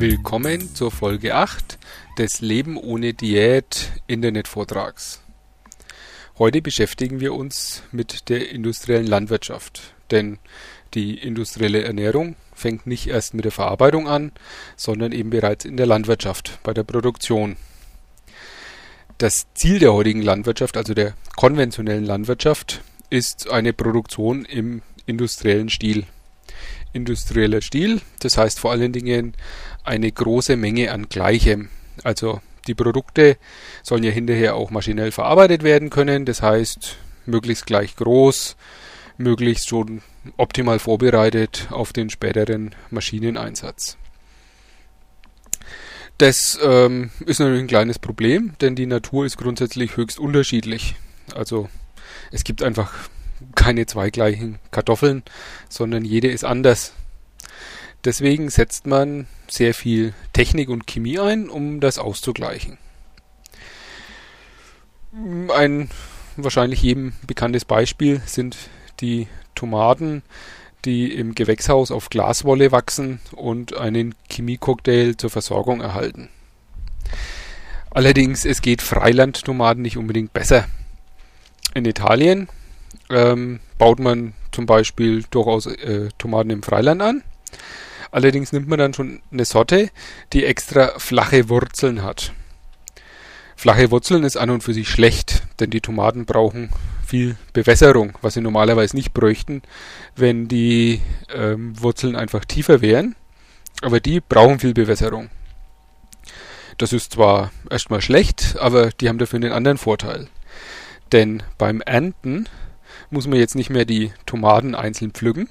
Willkommen zur Folge 8 des Leben ohne Diät Internetvortrags. Heute beschäftigen wir uns mit der industriellen Landwirtschaft, denn die industrielle Ernährung fängt nicht erst mit der Verarbeitung an, sondern eben bereits in der Landwirtschaft, bei der Produktion. Das Ziel der heutigen Landwirtschaft, also der konventionellen Landwirtschaft, ist eine Produktion im industriellen Stil. Industrieller Stil, das heißt vor allen Dingen eine große Menge an Gleichem. Also die Produkte sollen ja hinterher auch maschinell verarbeitet werden können, das heißt möglichst gleich groß, möglichst schon optimal vorbereitet auf den späteren Maschineneinsatz. Das ähm, ist natürlich ein kleines Problem, denn die Natur ist grundsätzlich höchst unterschiedlich. Also es gibt einfach keine zwei gleichen Kartoffeln, sondern jede ist anders. Deswegen setzt man sehr viel Technik und Chemie ein, um das auszugleichen. Ein wahrscheinlich jedem bekanntes Beispiel sind die Tomaten, die im Gewächshaus auf Glaswolle wachsen und einen Chemiecocktail zur Versorgung erhalten. Allerdings, es geht Freilandtomaten nicht unbedingt besser. In Italien ähm, baut man zum Beispiel durchaus äh, Tomaten im Freiland an. Allerdings nimmt man dann schon eine Sorte, die extra flache Wurzeln hat. Flache Wurzeln ist an und für sich schlecht, denn die Tomaten brauchen viel Bewässerung, was sie normalerweise nicht bräuchten, wenn die ähm, Wurzeln einfach tiefer wären. Aber die brauchen viel Bewässerung. Das ist zwar erstmal schlecht, aber die haben dafür einen anderen Vorteil. Denn beim Ernten muss man jetzt nicht mehr die Tomaten einzeln pflücken,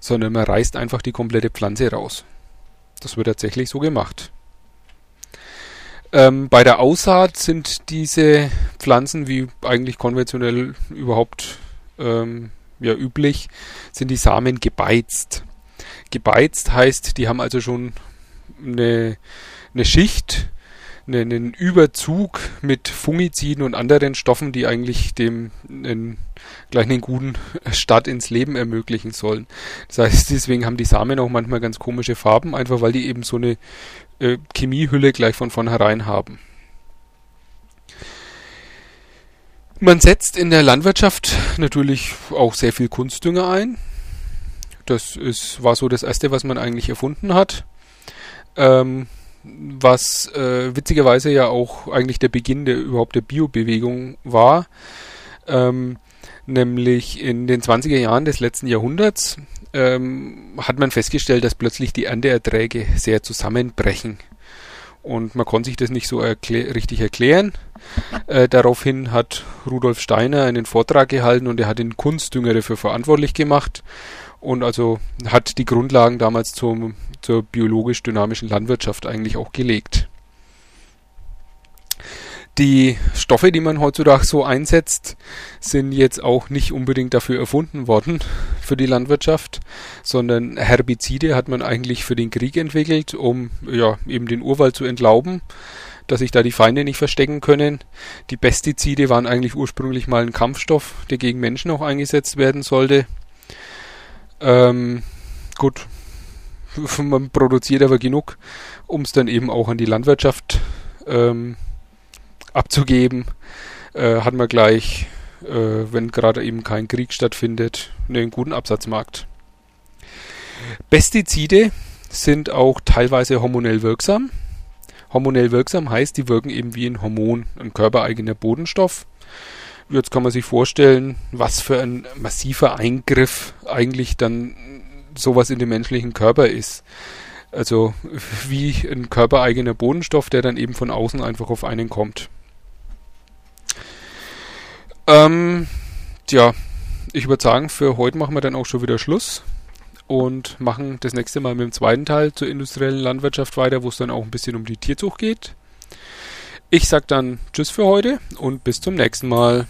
sondern man reißt einfach die komplette Pflanze raus. Das wird tatsächlich so gemacht. Ähm, bei der Aussaat sind diese Pflanzen, wie eigentlich konventionell überhaupt ähm, ja, üblich, sind die Samen gebeizt. Gebeizt heißt, die haben also schon eine, eine Schicht einen Überzug mit Fungiziden und anderen Stoffen, die eigentlich dem einen, gleich einen guten Start ins Leben ermöglichen sollen. Das heißt, deswegen haben die Samen auch manchmal ganz komische Farben, einfach weil die eben so eine äh, Chemiehülle gleich von vornherein haben. Man setzt in der Landwirtschaft natürlich auch sehr viel Kunstdünger ein. Das ist, war so das erste, was man eigentlich erfunden hat. Ähm, was äh, witzigerweise ja auch eigentlich der Beginn der überhaupt der Biobewegung war. Ähm, nämlich in den 20er Jahren des letzten Jahrhunderts ähm, hat man festgestellt, dass plötzlich die Ernteerträge sehr zusammenbrechen. Und man konnte sich das nicht so erklä richtig erklären. Äh, daraufhin hat Rudolf Steiner einen Vortrag gehalten und er hat den Kunstdünger dafür verantwortlich gemacht und also hat die Grundlagen damals zum, zur biologisch-dynamischen Landwirtschaft eigentlich auch gelegt. Die Stoffe, die man heutzutage so einsetzt, sind jetzt auch nicht unbedingt dafür erfunden worden für die Landwirtschaft, sondern Herbizide hat man eigentlich für den Krieg entwickelt, um ja eben den Urwald zu entlauben, dass sich da die Feinde nicht verstecken können. Die Pestizide waren eigentlich ursprünglich mal ein Kampfstoff, der gegen Menschen auch eingesetzt werden sollte. Ähm, gut, man produziert aber genug, um es dann eben auch an die Landwirtschaft ähm, abzugeben. Äh, hat man gleich, äh, wenn gerade eben kein Krieg stattfindet, einen guten Absatzmarkt. Pestizide sind auch teilweise hormonell wirksam. Hormonell wirksam heißt, die wirken eben wie ein Hormon, ein körpereigener Bodenstoff. Jetzt kann man sich vorstellen, was für ein massiver Eingriff eigentlich dann sowas in den menschlichen Körper ist. Also wie ein körpereigener Bodenstoff, der dann eben von außen einfach auf einen kommt. Ähm, ja, ich würde sagen, für heute machen wir dann auch schon wieder Schluss und machen das nächste Mal mit dem zweiten Teil zur industriellen Landwirtschaft weiter, wo es dann auch ein bisschen um die Tierzucht geht. Ich sag dann Tschüss für heute und bis zum nächsten Mal.